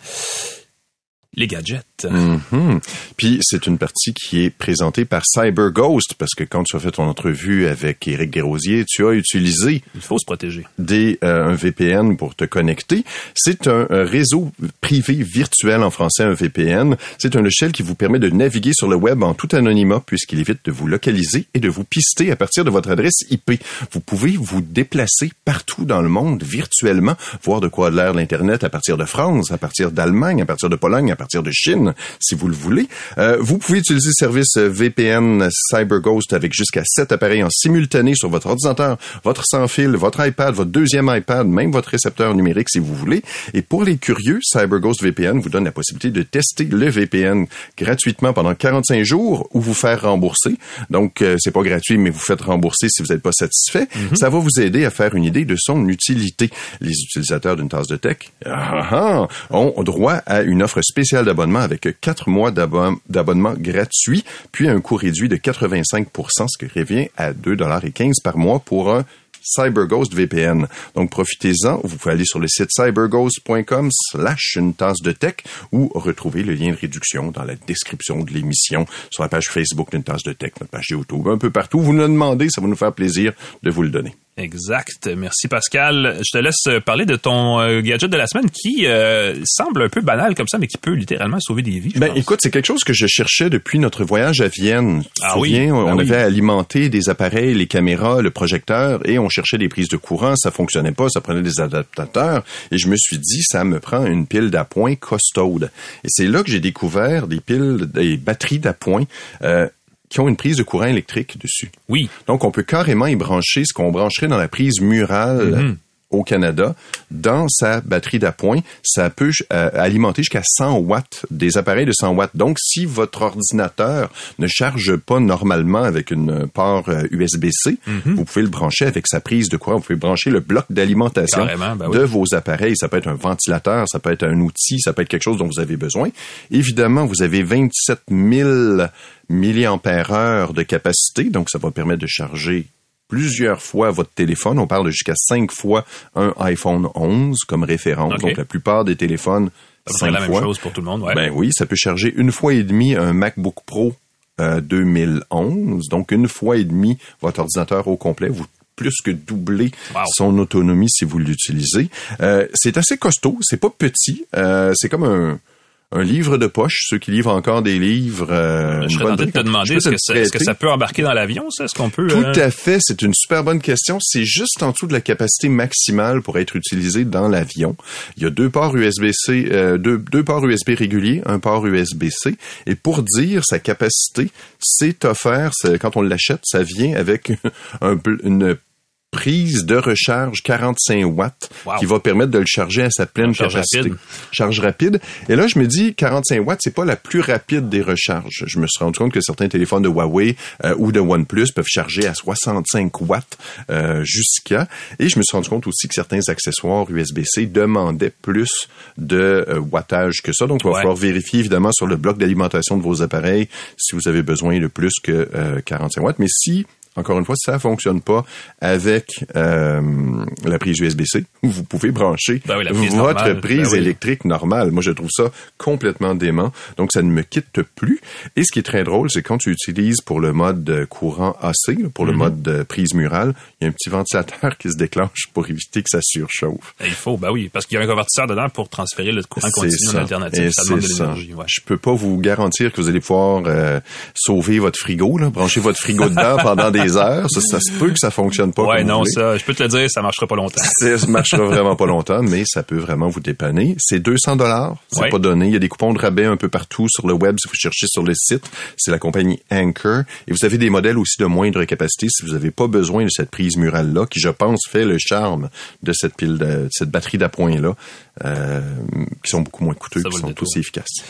les gadgets. Mhm. Puis c'est une partie qui est présentée par CyberGhost parce que quand tu as fait ton entrevue avec Éric Desrosiers, tu as utilisé il faut se protéger des euh, un VPN pour te connecter. C'est un, réseau privé virtuel en français un VPN. C'est un logiciel qui vous permet de naviguer sur le web en tout anonymat puisqu'il évite de vous localiser et de vous pister à partir de votre adresse IP. Vous pouvez vous déplacer partout dans le monde virtuellement, voir de quoi a l'air l'internet à partir de France, à partir d'Allemagne, à partir de Pologne, à partir de Chine, si vous le voulez. Euh, vous pouvez utiliser le service VPN CyberGhost avec jusqu'à 7 appareils en simultané sur votre ordinateur, votre sans-fil, votre iPad, votre deuxième iPad, même votre récepteur numérique si vous voulez. Et pour les curieux, CyberGhost VPN vous donne la possibilité de tester le VPN gratuitement pendant 45 jours ou vous faire rembourser. Donc, euh, c'est pas gratuit, mais vous faites rembourser si vous n'êtes pas satisfait. Mm-hmm. Ça va vous aider à faire une idée de son utilité. Les utilisateurs d'une tasse de tech ah, ah, ont droit à une offre spéciale d'abonnement avec quatre mois d'abonnement gratuit, puis un coût réduit de 85% ce qui revient à 2,15 par mois pour un CyberGhost VPN. Donc profitez-en. Vous pouvez aller sur le site cyberghost.com slash une tasse de tech ou retrouver le lien de réduction dans la description de l'émission sur la page Facebook d'une tasse de tech, notre page YouTube, un peu partout. Vous nous le demandez, ça va nous faire plaisir de vous le donner. Exact. Merci Pascal. Je te laisse parler de ton euh, gadget de la semaine qui euh, semble un peu banal comme ça, mais qui peut littéralement sauver des vies. Ben écoute, c'est quelque chose que je cherchais depuis notre voyage à Vienne. ah oui. On ah avait alimenté des appareils, les caméras, le projecteur, et on cherchait des prises de courant. Ça fonctionnait pas, ça prenait des adaptateurs. Et je me suis dit, ça me prend une pile d'appoint costaude. Et c'est là que j'ai découvert des piles, des batteries d'appoint. Euh, qui ont une prise de courant électrique dessus. Oui. Donc, on peut carrément y brancher ce qu'on brancherait dans la prise murale. Mm-hmm. Au Canada, dans sa batterie d'appoint, ça peut euh, alimenter jusqu'à 100 watts, des appareils de 100 watts. Donc, si votre ordinateur ne charge pas normalement avec une port USB-C, Mhm. vous pouvez le brancher avec sa prise de courant. Vous pouvez brancher le bloc d'alimentation ben oui. de vos appareils. Ça peut être un ventilateur, ça peut être un outil, ça peut être quelque chose dont vous avez besoin. Évidemment, vous avez 27 000 milliampères heure de capacité, donc ça va permettre de charger plusieurs fois votre téléphone. On parle de jusqu'à cinq fois un iPhone 11 comme référence. Donc la plupart des téléphones, Ça cinq la même chose pour tout le monde. Ouais. Ben oui, ça peut charger une fois et demie un MacBook Pro euh, 2011. Donc une fois et demie votre ordinateur au complet. Vous plus que doubler Wow. son autonomie si vous l'utilisez. Euh, c'est assez costaud, c'est pas petit, euh, c'est comme un, un livre de poche. Ceux qui livrent encore des livres, euh, je serais tenté de te demander est-ce que, ça, que peut embarquer dans l'avion, ça? Est-ce qu'on peut... Tout euh, à fait, c'est une super bonne question. C'est juste en dessous de la capacité maximale pour être utilisé dans l'avion. Il y a deux ports USB-C, euh, deux, deux ports USB réguliers, un port USB-C. Et pour dire sa capacité, c'est offert, quand on l'achète, ça vient avec un une prise de recharge 45 watts Wow. qui va permettre de le charger à sa pleine Charge capacité. rapide. Charge rapide. Et là, je me dis, 45 watts, c'est pas la plus rapide des recharges. Je me suis rendu compte que certains téléphones de Huawei euh, ou de OnePlus peuvent charger à 65 watts euh, jusqu'à. Et je me suis rendu compte aussi que certains accessoires USB-C demandaient plus de euh, wattage que ça. Donc, il va Ouais. falloir vérifier évidemment sur le bloc d'alimentation de vos appareils si vous avez besoin de plus que euh, 45 watts. Mais si encore une fois, ça fonctionne pas avec euh, la prise USB-C. Vous pouvez brancher Ben oui, prise votre normale. prise Ben oui. électrique normale. Moi, je trouve ça complètement dément. Donc, ça ne me quitte plus. Et ce qui est très drôle, c'est quand tu utilises pour le mode euh, courant AC, pour le Mhm. mode de prise murale, il y a un petit ventilateur qui se déclenche pour éviter que ça surchauffe. Il faut, ben oui, parce qu'il y a un convertisseur dedans pour transférer le courant continu en alternative. Ça demande de l'énergie. Ouais. Je peux pas vous garantir que vous allez pouvoir euh, sauver votre frigo, là, brancher votre frigo dedans pendant des heures. Ça, ça se peut que ça fonctionne pas. Ouais, non, ça, je peux te le dire, ça marchera pas longtemps. Ça marchera vraiment pas longtemps, mais ça peut vraiment vous dépanner. C'est 200 dollars, c'est Ouais. pas donné. Il y a des coupons de rabais un peu partout sur le web si vous cherchez sur le site. C'est la compagnie Anchor. Et vous avez des modèles aussi de moindre capacité si vous n'avez pas besoin de cette prise murale-là, qui je pense fait le charme de cette pile, de, de cette batterie d'appoint-là, euh, qui sont beaucoup moins coûteux, qui sont aussi efficaces.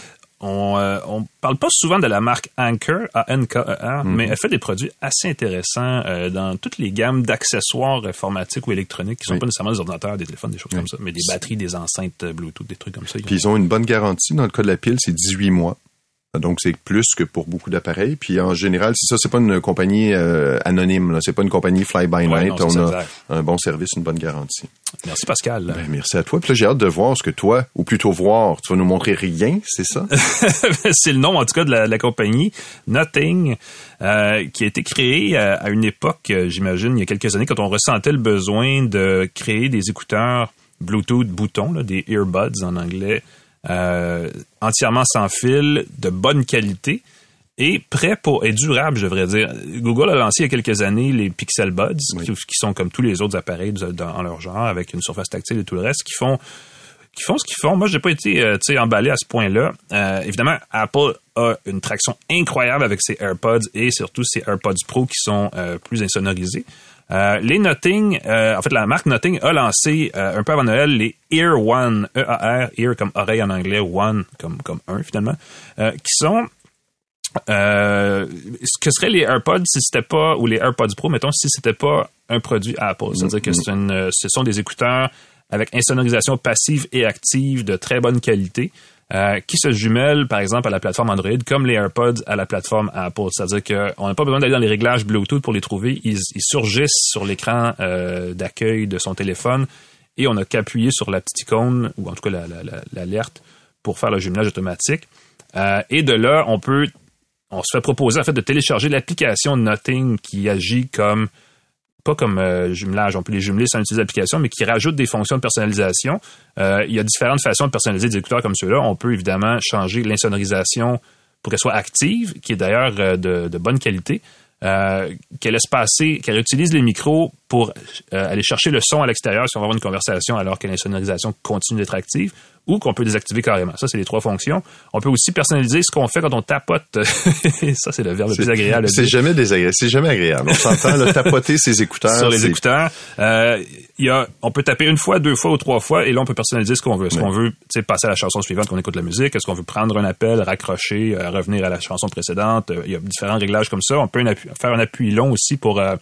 On, euh, on parle pas souvent de la marque Anker, A-N-K-E-R, Mhm. mais elle fait des produits assez intéressants euh, dans toutes les gammes d'accessoires informatiques ou électroniques qui sont Oui. pas nécessairement des ordinateurs, des téléphones, des choses comme ça, mais des batteries, des enceintes euh, Bluetooth, des trucs comme ça. Puis ils ont une bonne garantie. Dans le cas de la pile, c'est 18 mois. Donc c'est plus que pour beaucoup d'appareils. Puis en général, c'est ça, c'est pas une compagnie euh, anonyme. Là. C'est pas une compagnie fly by Ouais, night. non, On a exact. un bon service, une bonne garantie. Merci Pascal. Ben, merci à toi. Puis là, j'ai hâte de voir ce que toi, ou plutôt voir, tu vas nous montrer rien, c'est ça? c'est le nom en tout cas de la, de la compagnie Nothing, euh, qui a été créée à, à une époque, euh, j'imagine, il y a quelques années, quand on ressentait le besoin de créer des écouteurs Bluetooth boutons, là, des earbuds en anglais, euh, entièrement sans fil, de bonne qualité et prêt pour et durable, je devrais dire. Google a lancé il y a quelques années les Pixel Buds, qui, qui sont comme tous les autres appareils dans leur genre, avec une surface tactile et tout le reste, qui font qui font ce qu'ils font. Moi, j'ai pas été euh, emballé à ce point-là. Euh, évidemment, Apple a une traction incroyable avec ses AirPods et surtout ses AirPods Pro qui sont euh, plus insonorisés. Euh, les Nothing, euh, en fait, la marque Nothing a lancé un peu avant Noël les Ear One, E-A-R, Ear comme oreille en anglais, One comme comme un finalement, euh, qui sont euh, ce que seraient les AirPods si c'était pas ou les AirPods Pro mettons si c'était pas un produit Apple. C'est-à-dire que c'est une, euh, ce sont des écouteurs avec insonorisation passive et active de très bonne qualité euh, qui se jumellent par exemple à la plateforme Android comme les AirPods à la plateforme Apple. C'est-à-dire qu'on n'a pas besoin d'aller dans les réglages Bluetooth pour les trouver. Ils, surgissent sur l'écran euh, d'accueil de son téléphone et on n'a qu'appuyé sur la petite icône ou en tout cas la- la- la- l'alerte pour faire le jumelage automatique. Euh, et de là on peut on se fait proposer en fait de télécharger l'application Nothing qui agit comme pas comme euh, jumelage, on peut les jumeler sans utiliser l'application, mais qui rajoute des fonctions de personnalisation. Euh, il y a différentes façons de personnaliser des écouteurs comme ceux-là. On peut évidemment changer l'insonorisation pour qu'elle soit active, qui est d'ailleurs euh, de, de bonne qualité, euh, qu'elle laisse passer, qu'elle utilise les micros pour euh, aller chercher le son à l'extérieur si on va avoir une conversation alors que l'insonorisation continue d'être active ou qu'on peut désactiver carrément. Ça, c'est les trois fonctions. On peut aussi personnaliser ce qu'on fait quand on tapote. ça, c'est le verbe le plus agréable. C'est jamais désagréable. C'est jamais agréable. On s'entend, le tapoter ses écouteurs. Sur les écouteurs. Euh, y a, on peut taper une fois, deux fois ou trois fois et là, on peut personnaliser ce qu'on veut. Est-ce qu'on veut passer à la chanson suivante qu'on écoute la musique? Est-ce qu'on veut prendre un appel, raccrocher, euh, revenir à la chanson précédente? Il y a différents réglages comme ça. On peut faire un appui long aussi pour euh,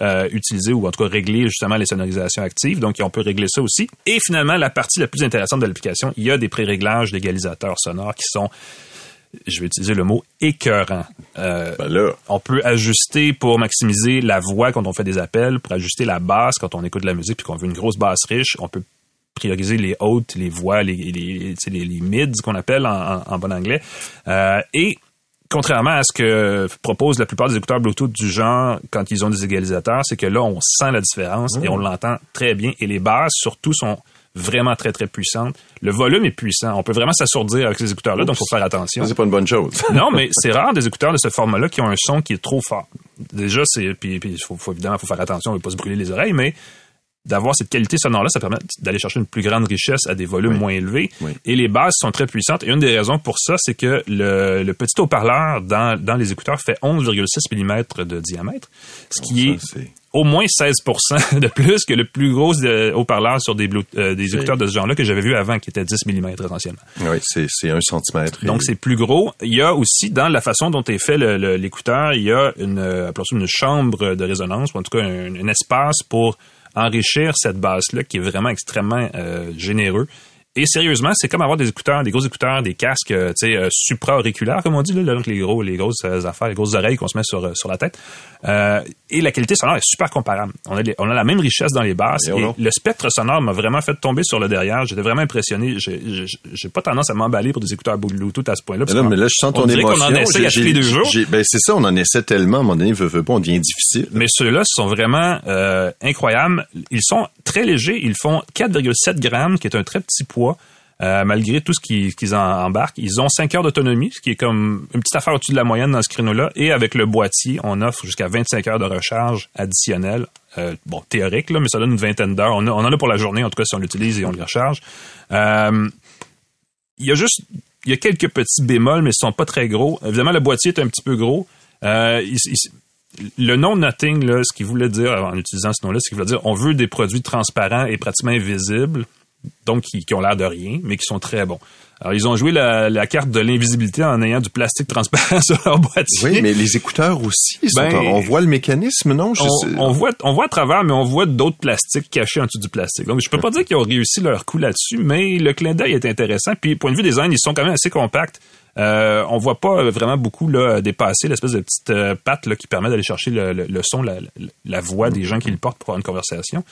euh, utiliser ou en tout cas régler justement les sonorisations actives. Donc, on peut régler ça aussi. Et finalement, la partie la plus intéressante de l'application, il y a des pré-réglages d'égalisateurs sonores qui sont je vais utiliser le mot écœurant. Euh, ben on peut ajuster pour maximiser la voix quand on fait des appels, pour ajuster la basse quand on écoute de la musique puis qu'on veut une grosse basse riche. On peut prioriser les hautes, les voix, les, les, les, mids qu'on appelle en, bon anglais. Euh, et contrairement à ce que proposent la plupart des écouteurs Bluetooth du genre quand ils ont des égalisateurs, c'est que là, on sent la différence et on l'entend très bien. Et les basses, surtout, sont vraiment très, très puissante. Le volume est puissant. On peut vraiment s'assourdir avec ces écouteurs-là, donc il faut faire attention. C'est pas une bonne chose. non, mais c'est rare des écouteurs de ce format-là qui ont un son qui est trop fort. Déjà, c'est, puis, puis faut, faut, évidemment, faut faire attention, on ne veut pas se brûler les oreilles, mais d'avoir cette qualité sonore-là, ça permet d'aller chercher une plus grande richesse à des volumes moins élevés. Et les basses sont très puissantes. Et une des raisons pour ça, c'est que le, le petit haut-parleur dans, dans les écouteurs fait 11,6 mm de diamètre, ce qui est au moins 16% de plus que le plus gros haut-parleur sur des, euh, des écouteurs de ce genre-là que j'avais vu avant, qui était 10 mm essentiellement. Oui, c'est un centimètre. Donc, c'est plus gros. Il y a aussi, dans la façon dont est fait l'écouteur, il y a une, euh, une chambre de résonance, ou en tout cas un espace pour enrichir cette base-là qui est vraiment extrêmement euh, généreux. Et sérieusement, c'est comme avoir des écouteurs, des gros écouteurs, des casques, euh, tu sais, euh, supra-auriculaires, comme on dit, là, donc les gros, les grosses euh, affaires, les grosses oreilles qu'on se met sur, sur la tête. et la qualité sonore est super comparable. On a, on a la même richesse dans les basses. Et, le spectre sonore m'a vraiment fait tomber sur le derrière. J'étais vraiment impressionné. J'ai pas tendance à m'emballer pour des écouteurs Bluetooth à ce point-là. Non, mais là, je sens ton émotion. qu'on en essaie à tous les deux jours. Ben, c'est ça, on en essaie tellement, à un moment donné, veut, veut pas, on devient difficile. Mais ceux-là sont vraiment incroyables. Ils sont très légers. Ils font 4,7 grammes, qui est un très petit poids. Euh, malgré tout ce qu'ils embarquent. Ils ont 5 heures d'autonomie, ce qui est comme une petite affaire au-dessus de la moyenne dans ce créneau-là. Et avec le boîtier, on offre jusqu'à 25 heures de recharge additionnelle. Euh, bon, théorique, mais ça donne une vingtaine d'heures. On, en a pour la journée, en tout cas, si on l'utilise et on le recharge. Euh, il y a juste, quelques petits bémols, mais ils sont pas très gros. Évidemment, le boîtier est un petit peu gros. le nom Nothing, là, ce qu'il voulait dire, en utilisant ce nom-là, ce qu'il voulait dire, on veut des produits transparents et pratiquement invisibles donc qui, ont l'air de rien, mais qui sont très bons. Alors, ils ont joué la, carte de l'invisibilité en ayant du plastique transparent sur leur boîtier. Oui, mais les écouteurs aussi, ben, on voit le mécanisme, non? on, voit, on voit à travers, mais on voit d'autres plastiques cachés en dessous du plastique. Donc, je peux pas dire qu'ils ont réussi leur coup là-dessus, mais le clin d'œil est intéressant. Puis, point de vue design, ils sont quand même assez compacts. Euh, on voit pas vraiment beaucoup là, dépasser l'espèce de petite euh, patte là, qui permet d'aller chercher le, son, la, voix des gens qui le portent pour avoir une conversation.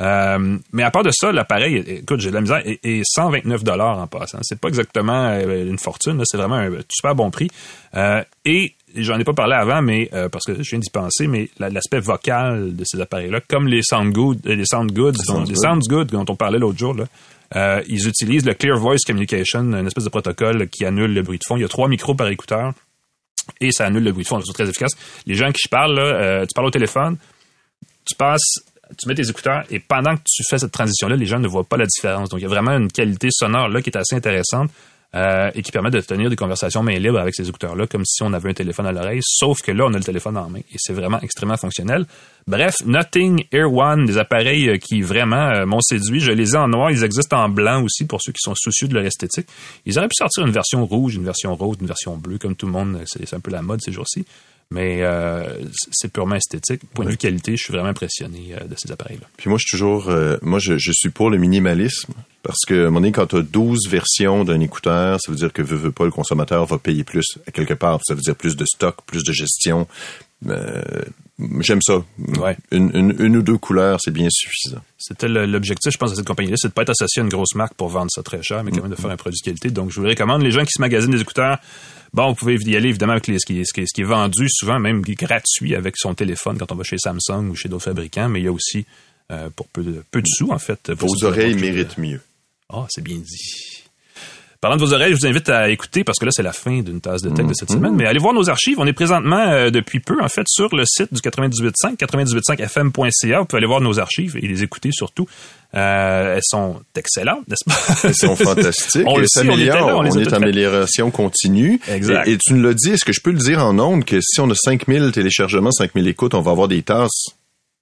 Euh, mais à part de ça, l'appareil, écoute, j'ai de la misère, est, 129 dollars en passant. C'est pas exactement euh, une fortune, c'est vraiment un super bon prix. et j'en ai pas parlé avant, mais parce que je viens d'y penser, mais l'aspect vocal de ces appareils-là, comme les sound good, les sound goods, les dont on parlait l'autre jour, là, euh, ils utilisent le Clear Voice Communication, une espèce de protocole qui annule le bruit de fond. Il y a trois micros par écouteur et ça annule le bruit de fond. C'est très efficace. Les gens qui je euh, tu parles au téléphone, tu passes, tu mets tes écouteurs et pendant que tu fais cette transition-là, les gens ne voient pas la différence. Donc il y a vraiment une qualité sonore là qui est assez intéressante. Euh, et qui permet de tenir des conversations main libre avec ces écouteurs-là, comme si on avait un téléphone à l'oreille, sauf que là, on a le téléphone en main et c'est vraiment extrêmement fonctionnel. Bref, Nothing Air One, des appareils euh, qui vraiment euh, m'ont séduit. Je les ai en noir, ils existent en blanc aussi pour ceux qui sont soucieux de leur esthétique. Ils auraient pu sortir une version rouge, une version rose, une version bleue, comme tout le monde, c'est un peu la mode ces jours-ci. Mais c'est purement esthétique. Point de vue qualité, je suis vraiment impressionné de ces appareils-là. Puis moi, je suis toujours, moi, je, je, suis pour le minimalisme. Parce que, à un moment donné, quand tu as 12 versions d'un écouteur, ça veut dire que, veut, veut pas, le consommateur va payer plus à quelque part. Ça veut dire plus de stock, plus de gestion. Euh, J'aime ça. Ouais. Une, une, une, ou deux couleurs, c'est bien suffisant. C'était l'objectif, je pense, de cette compagnie-là, c'est de pas être associé à une grosse marque pour vendre ça très cher, mais quand même de faire un produit de qualité. Donc, je vous recommande les gens qui se magasinent des écouteurs. Bon, vous pouvez y aller évidemment avec les, ce, qui est, ce, qui est, vendu souvent, même gratuit avec son téléphone quand on va chez Samsung ou chez d'autres fabricants, mais il y a aussi euh, pour peu de, peu de sous, en fait. Vos oreilles méritent mieux. Ah, c'est bien dit. Parlant de vos oreilles, je vous invite à écouter parce que là, c'est la fin d'une tasse de tech de cette semaine. Mais allez voir nos archives. On est présentement, euh, depuis peu, en fait, sur le site du 98.5, 98.5fm.ca. Vous pouvez aller voir nos archives et les écouter surtout. Euh, elles sont excellentes, n'est-ce pas? Elles sont fantastiques. On le sait, on était là, on les a on est toutes en faites. amélioration continue. Exact. Et, et tu nous l'as dit, est-ce que je peux le dire en ondes que si on a 5000 téléchargements, 5000 écoutes, on va avoir des tasses?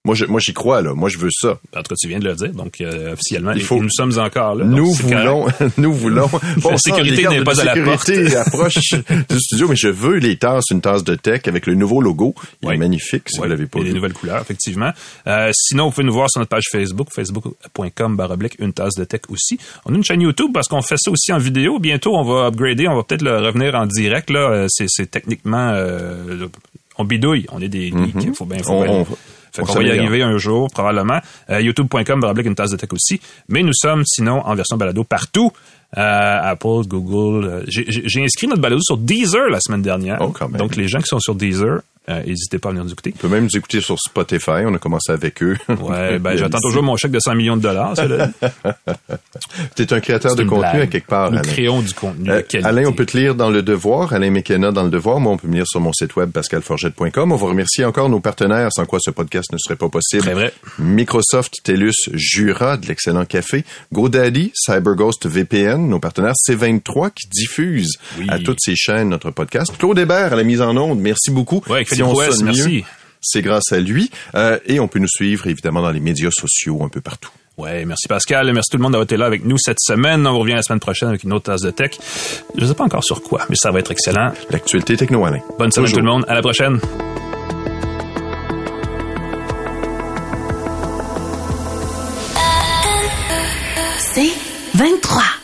Moi, je, moi, j'y crois, là. Moi, je veux ça. En tout cas, tu viens de le dire. Donc, euh, officiellement, Il faut- nous sommes encore là. Nous voulons, nous voulons. Bon, sang, sécurité les n'est de pas à la sécurité approchent du studio, mais je veux les tasses, une tasse de tech avec le nouveau logo. Il est magnifique, si Ouais, vous l'avez pas et vu. nouvelles couleurs, effectivement. Euh, sinon, vous pouvez nous voir sur notre page Facebook, facebook.com baroblique une tasse de tech aussi. On a une chaîne YouTube parce qu'on fait ça aussi en vidéo. Bientôt, on va upgrader, on va peut-être le revenir en direct. Là, Euh, c'est, techniquement, euh, on bidouille, on est des geeks. Faut bien, faut On- bien- on- fait on qu'on va y arriver un jour, probablement. Euh, YouTube.com une tasse de tech aussi. Mais nous sommes, sinon, en version balado partout. Euh, Apple, Google. euh, j'ai, inscrit notre balado sur Deezer la semaine dernière. Oh, quand même. Donc, les gens qui sont sur Deezer, n'hésitez pas à venir nous écouter. On peut même nous écouter sur Spotify. On a commencé avec eux. Ouais, ben j'attends toujours mon chèque de 100 millions de dollars. là. T'es un créateur de contenu blague. à quelque part, Nous Alain. créons du contenu Euh. Alain, on peut te lire dans Le Devoir, Alain McKenna dans Le Devoir. Moi, on peut me lire sur mon site web pascalforget.com. On va remercier encore nos partenaires, sans quoi ce podcast ne serait pas possible. Très vrai. Microsoft, TELUS, Jura, de l'excellent café. GoDaddy, CyberGhost VPN, nos partenaires C23 qui diffusent Oui. à toutes ces chaînes notre podcast. Claude Hébert à la mise en onde, merci beaucoup. Ouais, mieux, merci. C'est grâce à lui. Euh, et on peut nous suivre, évidemment, dans les médias sociaux un peu partout. Ouais, merci Pascal. Merci tout le monde d'avoir été là avec nous cette semaine. On revient la semaine prochaine avec une autre tasse de tech. Je sais pas encore sur quoi, mais ça va être excellent. L'actualité techno, Alain. Bonne semaine tout le monde. À la prochaine. C'est 23.